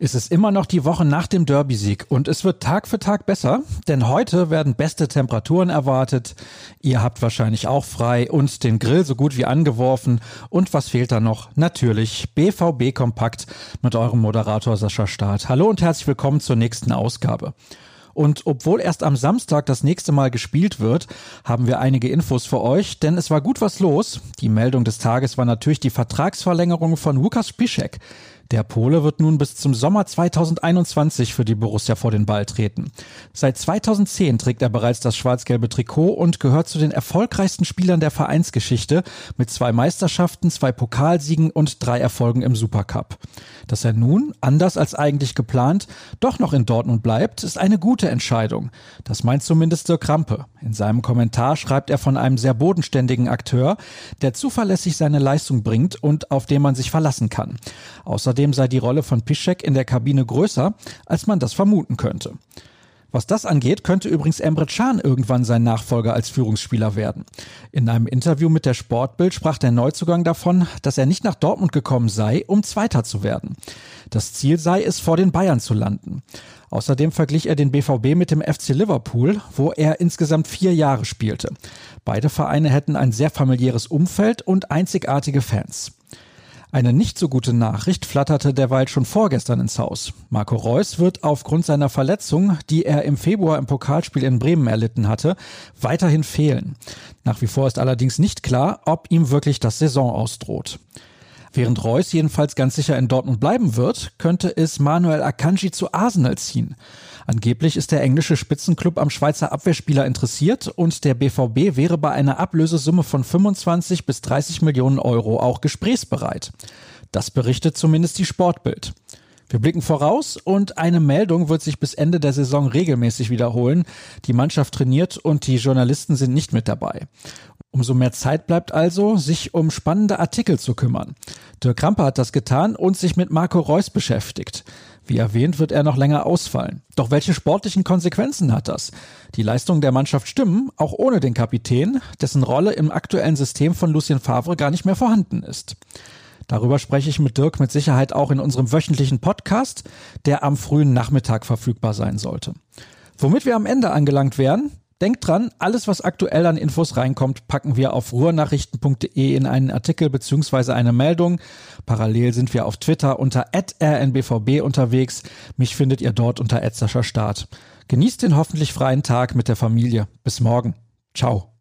Es ist immer noch die Woche nach dem Derby-Sieg und es wird Tag für Tag besser, denn heute werden beste Temperaturen erwartet. Ihr habt wahrscheinlich auch frei und den Grill so gut wie angeworfen. Und was fehlt da noch? Natürlich BVB Kompakt mit eurem Moderator Sascha Staat. Hallo und herzlich willkommen zur nächsten Ausgabe. Und obwohl erst am Samstag das nächste Mal gespielt wird, haben wir einige Infos für euch, denn es war gut was los. Die Meldung des Tages war natürlich die Vertragsverlängerung von Lukas Spischek. Der Pole wird nun bis zum Sommer 2021 für die Borussia vor den Ball treten. Seit 2010 trägt er bereits das schwarz-gelbe Trikot und gehört zu den erfolgreichsten Spielern der Vereinsgeschichte mit zwei Meisterschaften, zwei Pokalsiegen und drei Erfolgen im Supercup. Dass er nun, anders als eigentlich geplant, doch noch in Dortmund bleibt, ist eine gute Entscheidung. Das meint zumindest Dirk Krampe. In seinem Kommentar schreibt er von einem sehr bodenständigen Akteur, der zuverlässig seine Leistung bringt und auf den man sich verlassen kann. Außerdem Außerdem sei die Rolle von Piszek in der Kabine größer, als man das vermuten könnte. Was das angeht, könnte übrigens Emre Can irgendwann sein Nachfolger als Führungsspieler werden. In einem Interview mit der Sportbild sprach der Neuzugang davon, dass er nicht nach Dortmund gekommen sei, um Zweiter zu werden. Das Ziel sei es, vor den Bayern zu landen. Außerdem verglich er den BVB mit dem FC Liverpool, wo er insgesamt vier Jahre spielte. Beide Vereine hätten ein sehr familiäres Umfeld und einzigartige Fans. Eine nicht so gute Nachricht flatterte derweil schon vorgestern ins Haus. Marco Reus wird aufgrund seiner Verletzung, die er im Februar im Pokalspiel in Bremen erlitten hatte, weiterhin fehlen. Nach wie vor ist allerdings nicht klar, ob ihm wirklich das Saison ausdroht. Während Reus jedenfalls ganz sicher in Dortmund bleiben wird, könnte es Manuel Akanji zu Arsenal ziehen. Angeblich ist der englische Spitzenclub am Schweizer Abwehrspieler interessiert und der BVB wäre bei einer Ablösesumme von 25 bis 30 Millionen Euro auch gesprächsbereit. Das berichtet zumindest die Sportbild. Wir blicken voraus und eine Meldung wird sich bis Ende der Saison regelmäßig wiederholen. Die Mannschaft trainiert und die Journalisten sind nicht mit dabei. Umso mehr Zeit bleibt also, sich um spannende Artikel zu kümmern. Dirk Krampe hat das getan und sich mit Marco Reus beschäftigt. Wie erwähnt, wird er noch länger ausfallen. Doch welche sportlichen Konsequenzen hat das? Die Leistungen der Mannschaft stimmen, auch ohne den Kapitän, dessen Rolle im aktuellen System von Lucien Favre gar nicht mehr vorhanden ist. Darüber spreche ich mit Dirk mit Sicherheit auch in unserem wöchentlichen Podcast, der am frühen Nachmittag verfügbar sein sollte. Womit wir am Ende angelangt wären, Denkt dran, alles was aktuell an Infos reinkommt, packen wir auf ruhrnachrichten.de in einen Artikel beziehungsweise eine Meldung. Parallel sind wir auf Twitter unter rnbvb unterwegs. Mich findet ihr dort unter Start. Genießt den hoffentlich freien Tag mit der Familie. Bis morgen. Ciao.